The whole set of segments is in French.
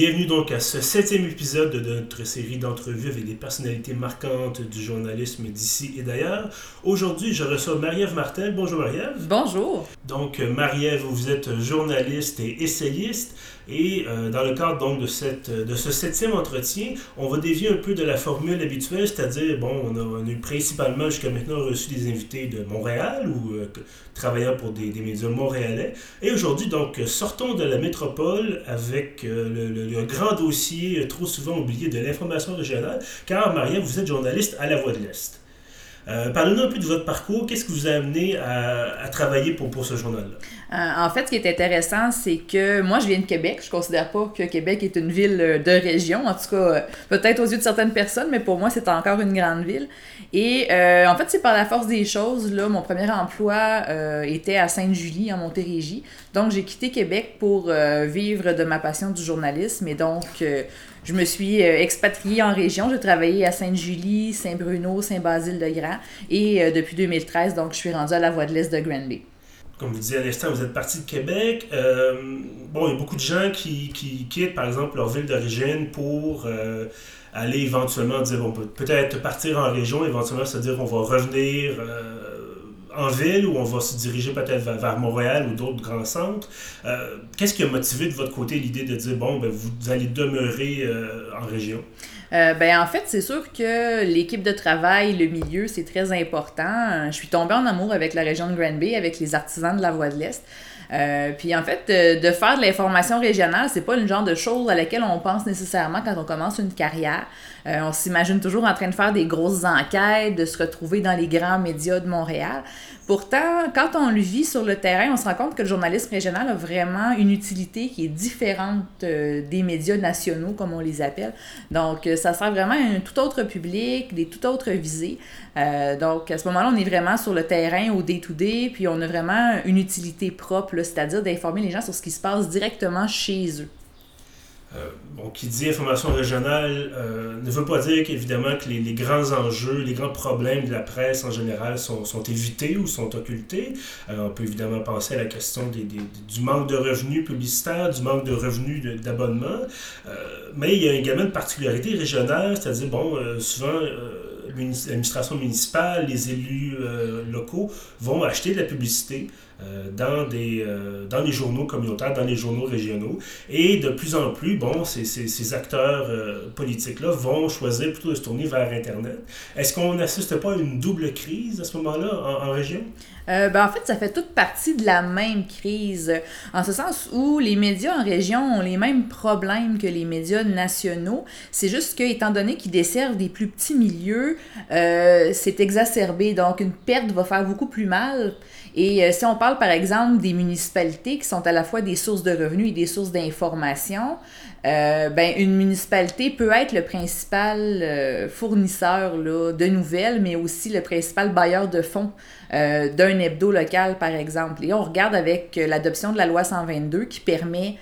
Bienvenue donc à ce septième épisode de notre série d'entrevues avec des personnalités marquantes du journalisme d'ici et d'ailleurs. Aujourd'hui, je reçois Marie-Ève Martel. Bonjour Marie-Ève. Bonjour. Donc, Marie-Ève, vous êtes journaliste et essayiste. Et euh, dans le cadre donc de, cette, de ce septième entretien, on va dévier un peu de la formule habituelle, c'est-à-dire, bon, on a, principalement jusqu'à maintenant reçu des invités de Montréal ou euh, travaillant pour des, des, médias montréalais. Et aujourd'hui, donc, sortons de la métropole avec euh, le, le, grand dossier trop souvent oublié de l'information régionale, car Maria, vous êtes journaliste à La Voix de l'Est. Euh, Parlez-nous un peu de votre parcours. Qu'est-ce qui vous a amené à, à travailler pour, pour ce journal-là? Euh, en fait, ce qui est intéressant, c'est que moi, je viens de Québec. Je considère pas que Québec est une ville de région. En tout cas, peut-être aux yeux de certaines personnes, mais pour moi, c'est encore une grande ville. Et euh, en fait, c'est par la force des choses. Là, mon premier emploi euh, était à Sainte-Julie, en Montérégie. Donc, j'ai quitté Québec pour euh, vivre de ma passion du journalisme. Et donc, euh, je me suis expatriée en région. J'ai travaillé à Sainte-Julie, Saint-Bruno, Saint-Basile-de-Grand. Et depuis 2013, donc, je suis rendue à la Voie de l'Est de Granby comme vous disiez à l'instant, vous êtes parti de Québec. Euh, bon, il y a beaucoup de gens qui, qui quittent, par exemple, leur ville d'origine pour euh, aller éventuellement dire, bon, peut-être partir en région, éventuellement, c'est-à-dire qu'on va revenir euh, en ville ou on va se diriger peut-être vers, vers, Montréal ou d'autres grands centres. Qu'est-ce qui a motivé de votre côté l'idée de dire, bon, ben, vous allez demeurer en région? Euh, ben en fait, c'est sûr que l'équipe de travail, le milieu, c'est très important. Je suis tombée en amour avec la région de Granby, avec les artisans de la Voie de l'Est. Euh, puis en fait, de, de faire de l'information régionale, c'est pas le genre de chose à laquelle on pense nécessairement quand on commence une carrière. Euh, on s'imagine toujours en train de faire des grosses enquêtes, de se retrouver dans les grands médias de Montréal. Pourtant, quand on le vit sur le terrain, on se rend compte que le journalisme régional a vraiment une utilité qui est différente euh, des médias nationaux, comme on les appelle. Donc, euh, ça sert vraiment à un tout autre public, des tout autres visées. Euh, donc, à ce moment-là, on est vraiment sur le terrain au day-to-day, puis on a vraiment une utilité propre, c'est-à-dire d'informer les gens sur ce qui se passe directement chez eux. Euh, bon, qui dit information régionale euh, ne veut pas dire qu'évidemment que les, les, grands enjeux, les grands problèmes de la presse en général sont, sont évités ou sont occultés. Euh, on peut évidemment penser à la question des, des, du manque de revenus publicitaires, du manque de revenus d'abonnement, mais il y a également une particularité régionale, c'est-à-dire, bon, souvent l'administration municipale, les élus locaux vont acheter de la publicité dans, des, euh, dans les journaux communautaires, dans les journaux régionaux. Et de plus en plus, bon, ces, ces, acteurs euh, politiques-là vont choisir plutôt de se tourner vers Internet. Est-ce qu'on n'assiste pas à une double crise à ce moment-là en, région? Euh, ben, en fait, ça fait toute partie de la même crise, en ce sens où les médias en région ont les mêmes problèmes que les médias nationaux. C'est juste que, étant donné qu'ils desservent des plus petits milieux, euh, c'est exacerbé. Donc, une perte va faire beaucoup plus mal. Et euh, si on parle, par exemple, des municipalités qui sont à la fois des sources de revenus et des sources d'information, euh, ben, une municipalité peut être le principal euh, fournisseur là, de nouvelles, mais aussi le principal bailleur de fonds euh, d'un hebdo local, par exemple. Et on regarde avec l'adoption de la loi 122 qui permet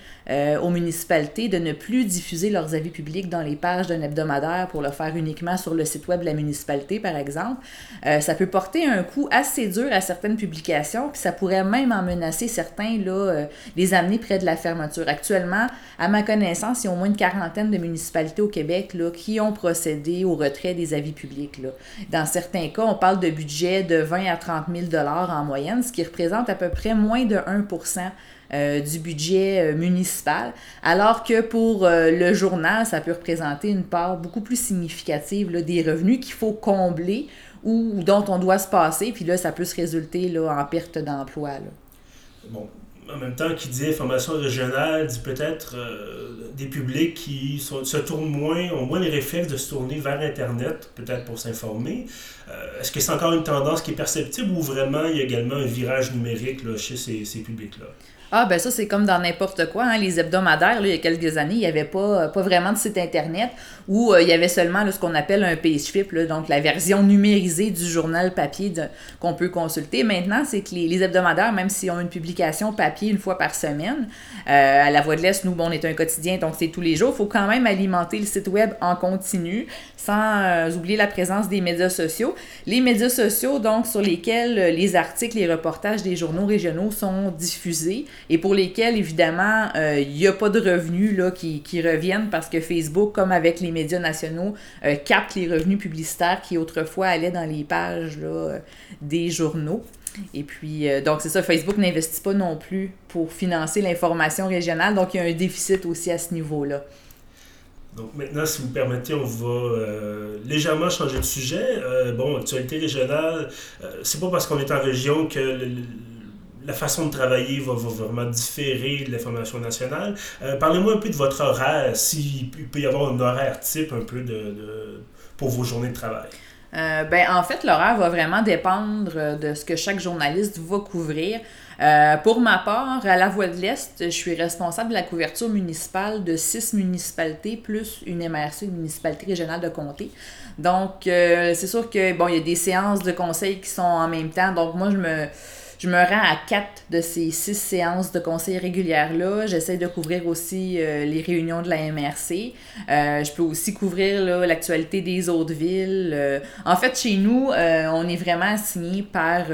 aux municipalités de ne plus diffuser leurs avis publics dans les pages d'un hebdomadaire pour le faire uniquement sur le site web de la municipalité, par exemple. Ça peut porter un coup assez dur à certaines publications, puis ça pourrait même en menacer certains, là, les amener près de la fermeture. Actuellement, à ma connaissance, il y a au moins une quarantaine de municipalités au Québec là, qui ont procédé au retrait des avis publics. Là. Dans certains cas, on parle de budget de 20 à 30 000 en moyenne, ce qui représente à peu près moins de 1% euh, du budget euh, municipal, alors que pour euh, le journal, ça peut représenter une part beaucoup plus significative là, des revenus qu'il faut combler ou, ou, dont on doit se passer, puis là, ça peut se résulter là, en perte d'emploi. Bon, en même temps, qui dit information régionale, dit peut-être euh, des publics qui se tournent moins, ont moins les réflexes de se tourner vers Internet, peut-être pour s'informer. Euh, est-ce que c'est encore une tendance qui est perceptible ou vraiment il y a également un virage numérique chez ces publics-là? Ah, ben ça, c'est comme dans n'importe quoi. Hein. Les hebdomadaires, là, il y a quelques années, il n'y avait pas, pas vraiment de site Internet où euh, il y avait seulement ce qu'on appelle un page flip, donc la version numérisée du journal papier qu'on peut consulter. Maintenant, c'est que les, hebdomadaires, même s'ils ont une publication papier une fois par semaine, euh, à la Voix de l'Est, nous, bon, on est un quotidien, donc c'est tous les jours, il faut quand même alimenter le site web en continu sans euh, oublier la présence des médias sociaux. Les médias sociaux, donc, sur lesquels euh, les articles, les reportages des journaux régionaux sont diffusés et pour lesquels, évidemment, euh, il n'y a pas de revenus là, qui, qui, reviennent parce que Facebook, comme avec les médias nationaux, euh, capte les revenus publicitaires qui autrefois allaient dans les pages là, euh, des journaux. Et puis, euh, donc c'est ça, Facebook n'investit pas non plus pour financer l'information régionale, donc il y a un déficit aussi à ce niveau-là. Donc maintenant, si vous permettez, on va euh, légèrement changer de sujet. Euh, bon, actualité régionale, euh, c'est pas parce qu'on est en région que la façon de travailler va, vraiment différer de l'information nationale. Euh, Parlez-moi un peu de votre horaire, s'il peut y avoir un horaire type un peu de, pour vos journées de travail. Euh, ben, en fait, l'horaire va vraiment dépendre de ce que chaque journaliste va couvrir. Euh, pour ma part, à la Voix de l'Est, je suis responsable de la couverture municipale de six municipalités plus une MRC, une municipalité régionale de comté. Donc, euh, c'est sûr que bon, il y a des séances de conseil qui sont en même temps. Donc, moi, je me je me rends à quatre de ces six séances de conseil régulières-là. J'essaie de couvrir aussi euh, les réunions de la MRC. Euh, je peux aussi couvrir l'actualité des autres villes. Euh, en fait, chez nous, on est vraiment assigné par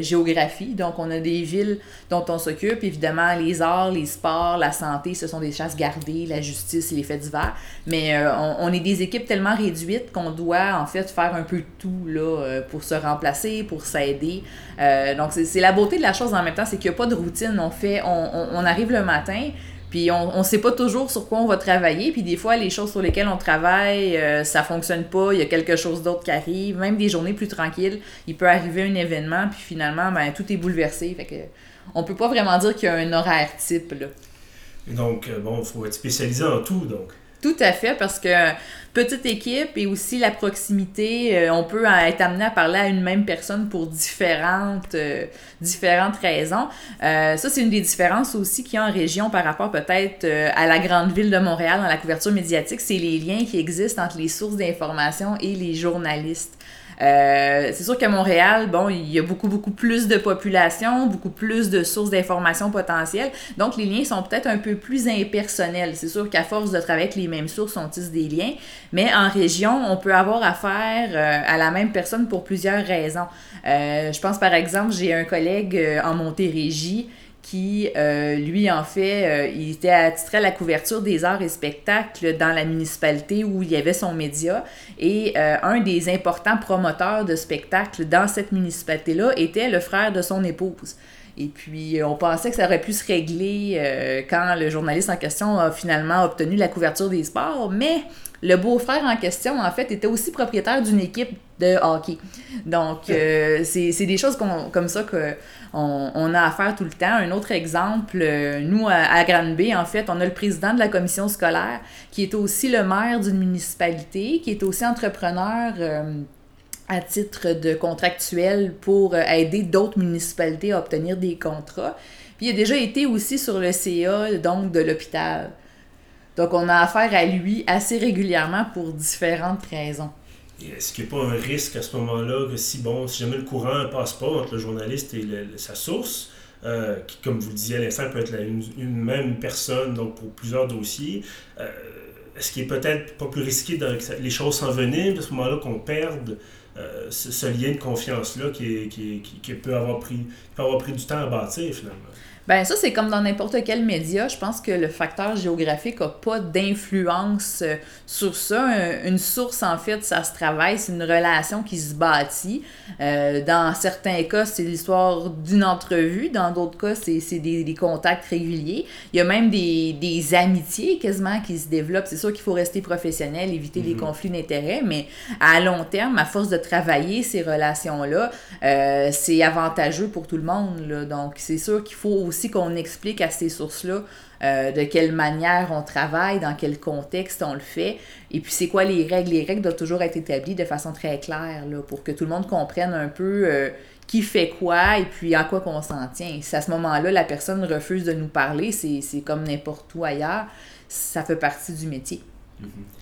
géographie. Donc, on a des villes dont on s'occupe. Évidemment, les arts, les sports, la santé, ce sont des chances gardées, la justice les faits divers. Mais on, est des équipes tellement réduites qu'on doit, en fait, faire un peu tout là, pour se remplacer, pour s'aider. donc, c'est la beauté de la chose en même temps, c'est qu'il n'y a pas de routine. On fait, on, arrive le matin, puis on ne sait pas toujours sur quoi on va travailler. Puis des fois, les choses sur lesquelles on travaille, euh, ça fonctionne pas. Il y a quelque chose d'autre qui arrive. Même des journées plus tranquilles, il peut arriver un événement, puis finalement, ben, tout est bouleversé. Fait que on peut pas vraiment dire qu'il y a un horaire type. Donc, bon, il faut être spécialisé en tout, donc. Tout à fait, parce que petite équipe et aussi la proximité, euh, on peut être amené à parler à une même personne pour différentes, euh, différentes raisons. Euh, ça, c'est une des différences aussi qu'il y a en région par rapport peut-être euh, à la grande ville de Montréal dans la couverture médiatique, c'est les liens qui existent entre les sources d'information et les journalistes. Euh, c'est sûr qu'à Montréal, bon, il y a beaucoup, beaucoup plus de population, beaucoup plus de sources d'informations potentielles. Donc, les liens sont peut-être un peu plus impersonnels. C'est sûr qu'à force de travailler avec les mêmes sources, on tisse des liens. Mais en région, on peut avoir affaire euh, à la même personne pour plusieurs raisons. Euh, je pense, par exemple, j'ai un collègue en Montérégie qui, euh, lui, en fait, euh, il était attitré à la couverture des arts et spectacles dans la municipalité où il y avait son média. Et euh, un des importants promoteurs de spectacles dans cette municipalité-là était le frère de son épouse. Et puis, on pensait que ça aurait pu se régler quand le journaliste en question a finalement obtenu la couverture des sports, mais le beau-frère en question, en fait, était aussi propriétaire d'une équipe de hockey. Donc, euh, c'est des choses comme ça qu'on on a à faire tout le temps. Un autre exemple, euh, nous, à, à Granby, en fait, on a le président de la commission scolaire qui est aussi le maire d'une municipalité, qui est aussi entrepreneur. Euh, à titre de contractuel pour aider d'autres municipalités à obtenir des contrats. Puis il a déjà été aussi sur le CA donc de l'hôpital. Donc on a affaire à lui assez régulièrement pour différentes raisons. Est-ce qu'il n'y a pas un risque à ce moment-là que si, bon, si jamais le courant ne passe pas entre le journaliste et sa source, euh, qui, comme vous le disiez à l'instant, peut être la, une, même personne donc pour plusieurs dossiers, euh, est-ce qu'il est peut-être pas plus risqué que les choses s'enveniment à ce moment-là qu'on perde euh, ce, lien de confiance-là qui, qui, qui, qui, peut avoir pris, peut avoir pris du temps à bâtir finalement? Ben ça, c'est comme dans n'importe quel média. Je pense que le facteur géographique n'a pas d'influence euh, sur ça. Une source, en fait, ça se travaille. C'est une relation qui se bâtit. Euh, dans certains cas, c'est l'histoire d'une entrevue. Dans d'autres cas, c'est des, des, contacts réguliers. Il y a même des, des amitiés quasiment qui se développent. C'est sûr qu'il faut rester professionnel, éviter mm -hmm. les conflits d'intérêts, mais à long terme, à force de travailler ces relations-là, euh, c'est avantageux pour tout le monde. Là. Donc, c'est sûr qu'il faut aussi qu'on explique à ces sources-là euh, de quelle manière on travaille, dans quel contexte on le fait, et puis c'est quoi les règles. Les règles doivent toujours être établies de façon très claire là, pour que tout le monde comprenne un peu euh, qui fait quoi et puis à quoi qu'on s'en tient. Si à ce moment-là, la personne refuse de nous parler, c'est comme n'importe où ailleurs, ça fait partie du métier. Mm-hmm.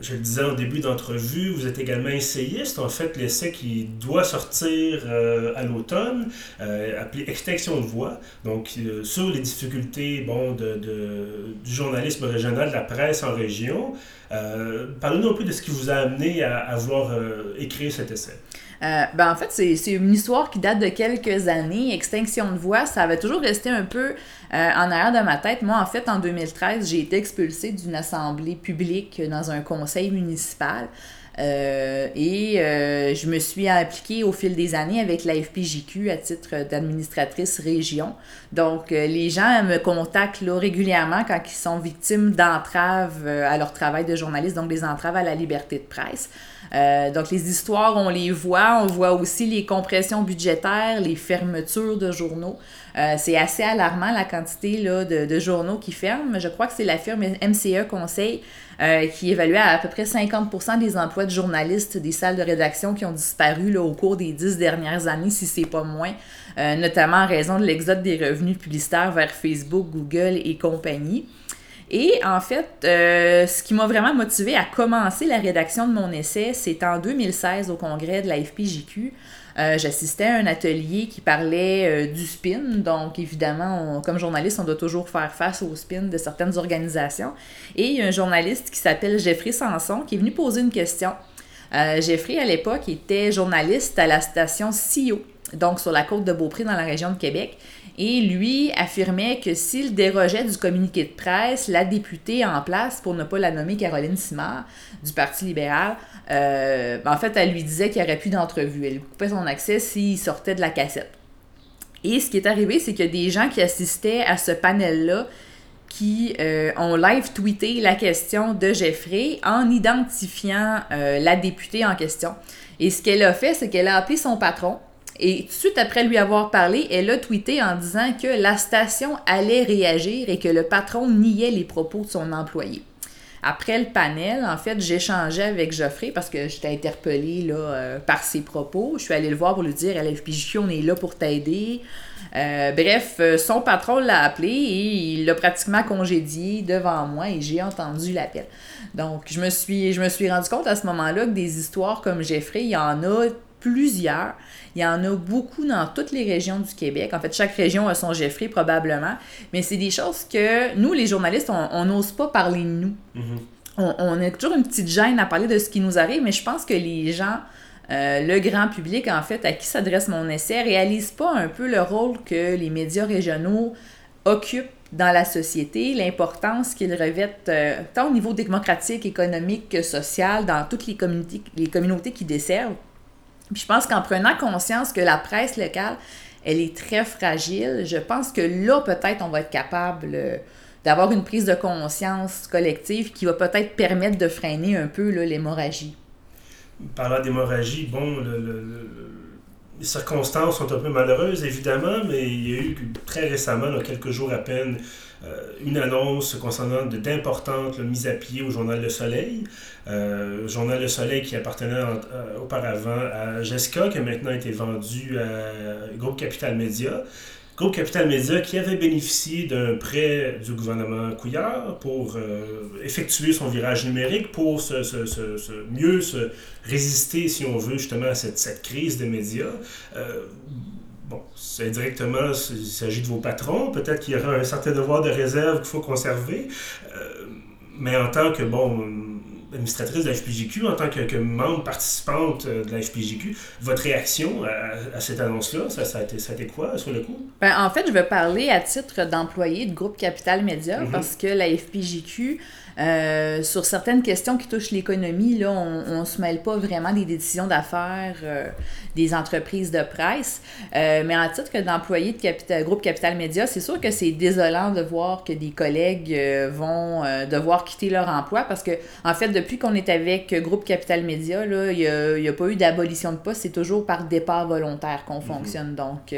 Je le disais au début d'entrevue, vous êtes également essayiste. En fait, l'essai qui doit sortir euh, à l'automne, euh, appelé Extinction de voix, donc sur les difficultés bon, de, du journalisme régional, de la presse en région. Parlez-nous un peu de ce qui vous a amené à, à vouloir écrire cet essai. Euh, ben en fait, c'est une histoire qui date de quelques années. Extinction de voix, ça avait toujours resté un peu euh, en arrière de ma tête. Moi, en fait, en 2013, j'ai été expulsée d'une assemblée publique dans un conseil municipal. Euh, et je me suis impliquée au fil des années avec la FPJQ à titre d'administratrice région. Donc, les gens me contactent là, régulièrement quand ils sont victimes d'entraves à leur travail de journaliste, donc des entraves à la liberté de presse. Euh, donc, les histoires, on les voit. On voit aussi les compressions budgétaires, les fermetures de journaux. Euh, c'est assez alarmant la quantité de, journaux qui ferment. Je crois que c'est la firme MCE Conseil euh, qui évaluait à, peu près 50% des emplois de journalistes des salles de rédaction qui ont disparu au cours des dix dernières années, si c'est pas moins, notamment en raison de l'exode des revenus publicitaires vers Facebook, Google et compagnie. Et en fait, euh, ce qui m'a vraiment motivé à commencer la rédaction de mon essai, c'est en 2016 au congrès de la FPJQ. Euh, j'assistais à un atelier qui parlait euh, du spin. Donc, évidemment, comme journaliste, on doit toujours faire face au spin de certaines organisations. Et il y a un journaliste qui s'appelle Jeffrey Sanson qui est venu poser une question. Jeffrey, à l'époque, était journaliste à la station CIO, donc sur la côte de Beaupré dans la région de Québec. Et lui affirmait que s'il dérogeait du communiqué de presse, la députée en place, pour ne pas la nommer Caroline Simard, du Parti libéral, euh, en fait, elle lui disait qu'il n'y aurait plus d'entrevue. Elle coupait son accès s'il sortait de la cassette. Et ce qui est arrivé, c'est que des gens qui assistaient à ce panel-là qui euh, ont live tweeté la question de Jeffrey en identifiant euh, la députée en question. Et ce qu'elle a fait, c'est qu'elle a appelé son patron, et tout de suite après lui avoir parlé, elle a tweeté en disant que la station allait réagir et que le patron niait les propos de son employé. Après le panel, en fait, j'échangeais avec Geoffrey parce que j'étais interpellée là, euh, par ses propos. Je suis allée le voir pour lui dire à l'FPJ, on est là pour t'aider. Euh, bref, euh, son patron l'a appelé et il l'a pratiquement congédié devant moi et j'ai entendu l'appel. Donc, je me suis, je me suis rendu compte à ce moment-là que des histoires comme Jeffrey, il y en a plusieurs. Il y en a beaucoup dans toutes les régions du Québec. En fait, chaque région a son Jeffrey probablement. Mais c'est des choses que nous, les journalistes, on n'ose pas parler de nous. Mm-hmm. on, a toujours une petite gêne à parler de ce qui nous arrive, mais je pense que les gens, euh, le grand public, en fait, à qui s'adresse mon essai, réalisent pas un peu le rôle que les médias régionaux occupent dans la société, l'importance qu'ils revêtent euh, tant au niveau démocratique, économique que social dans toutes les communautés, les communautés qui desservent je pense qu'en prenant conscience que la presse locale, elle est très fragile, je pense que là, peut-être, on va être capable euh, d'avoir une prise de conscience collective qui va peut-être permettre de freiner un peu l'hémorragie. Parlant d'hémorragie, bon, les circonstances sont un peu malheureuses, évidemment, mais il y a eu très récemment, quelques jours à peine, une annonce concernant d'importantes mises à pied au Journal Le Soleil. Euh, Journal Le Soleil qui appartenait euh, auparavant à Jessica, qui a maintenant été vendu à Groupe Capital Média. Groupe Capital Média qui avait bénéficié d'un prêt du gouvernement Couillard pour effectuer son virage numérique, pour se, se, mieux se résister, si on veut, justement à cette, cette crise des médias. Bon, indirectement, il s'agit de vos patrons. Peut-être qu'il y aura un certain devoir de réserve qu'il faut conserver. Euh, mais en tant que, bon, administratrice de la FPJQ, en tant que, membre participante euh, de la FPJQ, votre réaction à, cette annonce-là, ça, ça, a été, ça, a été, quoi sur le coup? Ben, en fait, je vais parler à titre d'employé de groupe Capital Média mm-hmm. parce que la FPJQ euh, sur certaines questions qui touchent l'économie, là, on ne se mêle pas vraiment des décisions d'affaires euh, des entreprises de presse. Euh, mais en titre d'employé de capital, groupe Capital Média, c'est sûr que c'est désolant de voir que des collègues vont devoir quitter leur emploi parce que, en fait, depuis qu'on est avec Groupe Capital Média, il n'y a, pas eu d'abolition de poste. C'est toujours par départ volontaire qu'on mhm. fonctionne. Donc,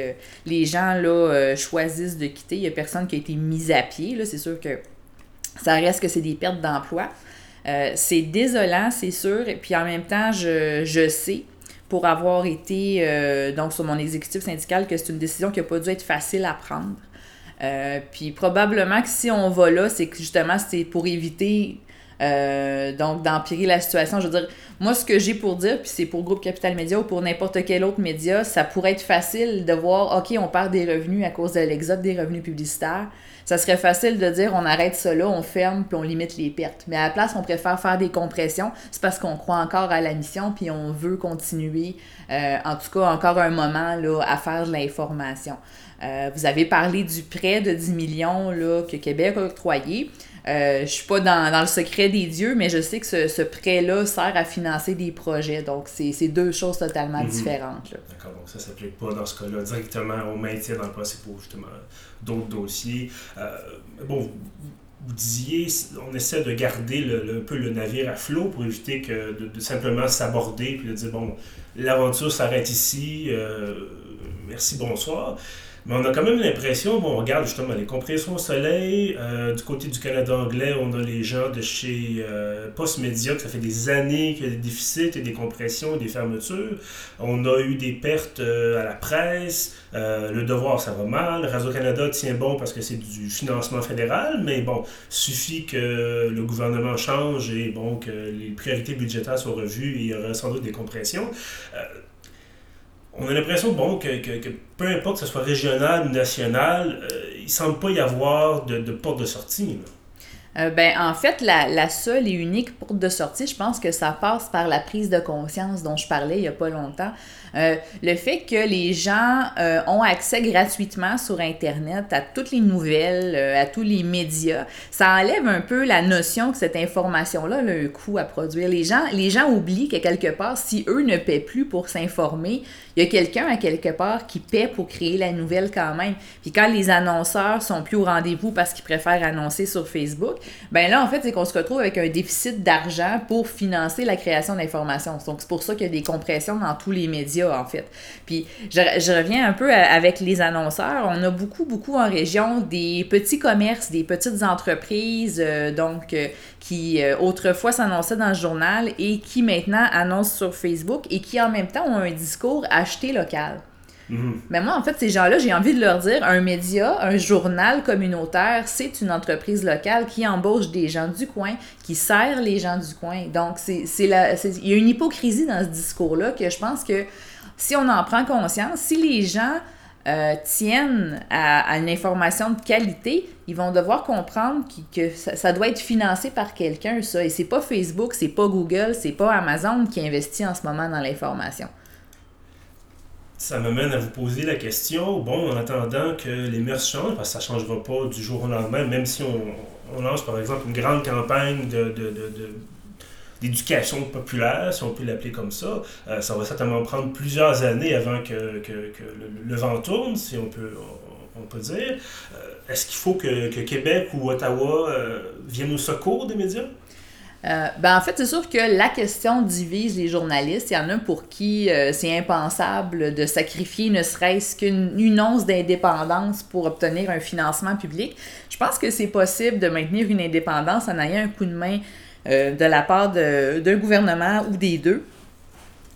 les gens là, choisissent de quitter. Il n'y a personne qui a été mis à pied. C'est sûr que ça reste que c'est des pertes d'emploi. Euh, c'est désolant, c'est sûr. Et puis en même temps, je, je sais, pour avoir été donc sur mon exécutif syndical, que c'est une décision qui n'a pas dû être facile à prendre. puis probablement que si on va là, c'est justement, c'est pour éviter euh, donc, d'empirer la situation. Je veux dire, moi, ce que j'ai pour dire, puis c'est pour Groupe Capital Média ou pour n'importe quel autre média, ça pourrait être facile de voir, OK, on perd des revenus à cause de l'exode des revenus publicitaires. Ça serait facile de dire, on arrête là, on ferme, puis on limite les pertes. Mais à la place, on préfère faire des compressions. C'est parce qu'on croit encore à la mission, puis on veut continuer, euh, en tout cas, encore un moment, là, à faire de l'information. Euh, vous avez parlé du prêt de 10 millions là, que Québec a octroyé. Euh, je suis pas dans, le secret des dieux, mais je sais que ce, prêt-là sert à financer des projets. Donc, c'est deux choses totalement mhm. différentes. D'accord, donc ça ne s'applique pas dans ce cas-là directement au maintien dans le passé pour justement d'autres dossiers. Euh, bon, vous disiez, on essaie de garder le, un peu le navire à flot pour éviter que de, simplement s'aborder puis de dire, bon, l'aventure s'arrête ici, euh, merci, bonsoir. Mais on a quand même l'impression, bon, on regarde justement les compressions au soleil. Euh, du côté du Canada anglais, on a les gens de chez euh, Postmedia, que ça fait des années qu'il y a des déficits et des compressions et des fermetures. On a eu des pertes euh, à la presse. le devoir, ça va mal. Radio-Canada tient bon parce que c'est du financement fédéral, mais bon, suffit que le gouvernement change et bon, que les priorités budgétaires soient revues et il y aura sans doute des compressions on a l'impression bon, que, peu importe que ce soit régional ou national, euh, il semble pas y avoir de, porte de sortie. Euh, ben, en fait, la, seule et unique porte de sortie, je pense que ça passe par la prise de conscience dont je parlais il n'y a pas longtemps. Euh, le fait que les gens euh, ont accès gratuitement sur Internet à toutes les nouvelles, euh, à tous les médias, ça enlève un peu la notion que cette information-là a un coût à produire. Les gens, les gens oublient que quelque part, si eux ne paient plus pour s'informer, il y a quelqu'un à quelque part qui paie pour créer la nouvelle quand même. Puis quand les annonceurs sont plus au rendez-vous parce qu'ils préfèrent annoncer sur Facebook, ben là, en fait, c'est qu'on se retrouve avec un déficit d'argent pour financer la création d'informations. Donc, c'est pour ça qu'il y a des compressions dans tous les médias en fait. Puis je, reviens un peu avec les annonceurs. On a beaucoup, beaucoup en région des petits commerces, des petites entreprises, euh, donc euh, qui euh, autrefois s'annonçaient dans le journal et qui maintenant annoncent sur Facebook et qui en même temps ont un discours acheté local. Mm-hmm. Mais moi, en fait, ces gens-là, j'ai envie de leur dire, un média, un journal communautaire, c'est une entreprise locale qui embauche des gens du coin, qui sert les gens du coin. Donc, c'est, il y a une hypocrisie dans ce discours-là que je pense que si on en prend conscience, si les gens euh, tiennent à, une information de qualité, ils vont devoir comprendre que, ça, doit être financé par quelqu'un, ça. Et c'est pas Facebook, c'est pas Google, c'est pas Amazon qui investit en ce moment dans l'information. Ça m'amène à vous poser la question, bon, en attendant que les mœurs changent, parce que ça ne changera pas du jour au lendemain, même si on, lance par exemple une grande campagne de d'éducation populaire, si on peut l'appeler comme ça. Euh, ça va certainement prendre plusieurs années avant que, que, que le, vent tourne, si on peut, on, peut dire. Euh, est-ce qu'il faut que, que, Québec ou Ottawa euh, viennent au secours des médias? Ben en fait, c'est sûr que la question divise les journalistes. Il y en a pour qui c'est impensable de sacrifier ne serait-ce qu'une once d'indépendance pour obtenir un financement public. Je pense que c'est possible de maintenir une indépendance en ayant un coup de main euh, de la part d'un gouvernement ou des deux.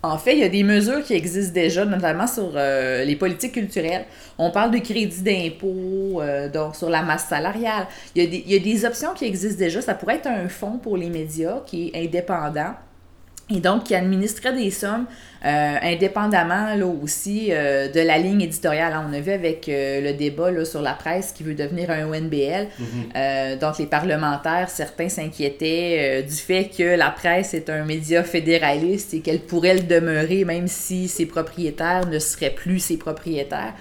En fait, il y a des mesures qui existent déjà, notamment sur euh, les politiques culturelles. On parle de crédit d'impôt, euh, donc sur la masse salariale. Il y, a des, il y, a des, options qui existent déjà. Ça pourrait être un fonds pour les médias qui est indépendant et donc qui administrait des sommes euh, indépendamment là aussi euh, de la ligne éditoriale. on a vu avec euh, le débat là, sur la presse qui veut devenir un ONBL. Mm-hmm. donc les parlementaires, certains s'inquiétaient du fait que la presse est un média fédéraliste et qu'elle pourrait le demeurer même si ses propriétaires ne seraient plus ses propriétaires.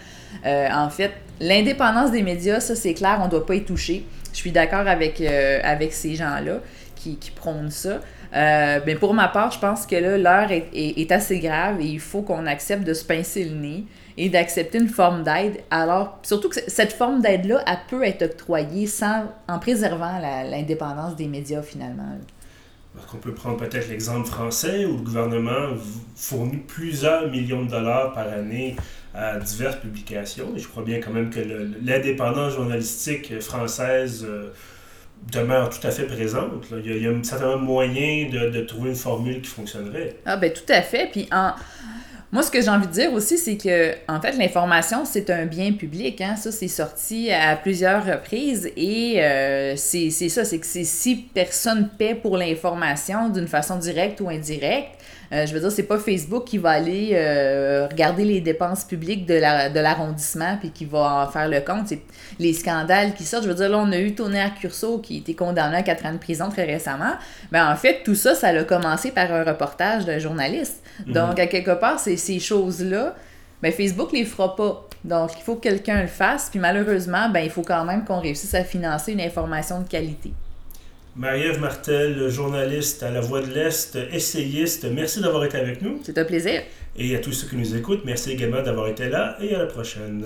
en fait, l'indépendance des médias, ça c'est clair, on ne doit pas y toucher. Je suis d'accord avec, avec ces gens-là qui, qui prônent ça. Euh, ben, pour ma part, je pense que là, l'heure est, assez grave et il faut qu'on accepte de se pincer le nez et d'accepter une forme d'aide. Alors, surtout que cette forme d'aide-là, elle peut être octroyée sans, en préservant l'indépendance des médias finalement. Qu'on peut prendre peut-être l'exemple français où le gouvernement fournit plusieurs millions de dollars par année à diverses publications? Et je crois bien quand même que l'indépendance journalistique française euh, demeure tout à fait présente. Il, y a, un certain moyen de, de, trouver une formule qui fonctionnerait. Ah ben tout à fait. Puis en... Moi, ce que j'ai envie de dire aussi, c'est que, en fait, l'information, c'est un bien public. Hein? Ça, c'est sorti à plusieurs reprises et euh, c'est ça, c'est que si personne paie pour l'information d'une façon directe ou indirecte, euh, je veux dire, c'est pas Facebook qui va aller euh, regarder les dépenses publiques de l'arrondissement la, puis qui va en faire le compte. C'est les scandales qui sortent. Je veux dire, là, on a eu Tony Accurso qui a été condamné à 4 ans de prison très récemment. Mais en fait, tout ça, ça a commencé par un reportage d'un journaliste. Mhm. Donc, à quelque part, c'est ces choses-là. Ben, Facebook les fera pas. Donc, il faut que quelqu'un le fasse. Puis malheureusement, ben, il faut quand même qu'on réussisse à financer une information de qualité. Marie-Ève Martel, journaliste à La Voix de l'Est, essayiste, merci d'avoir été avec nous. C'est un plaisir. Et à tous ceux qui nous écoutent, merci également d'avoir été là et à la prochaine.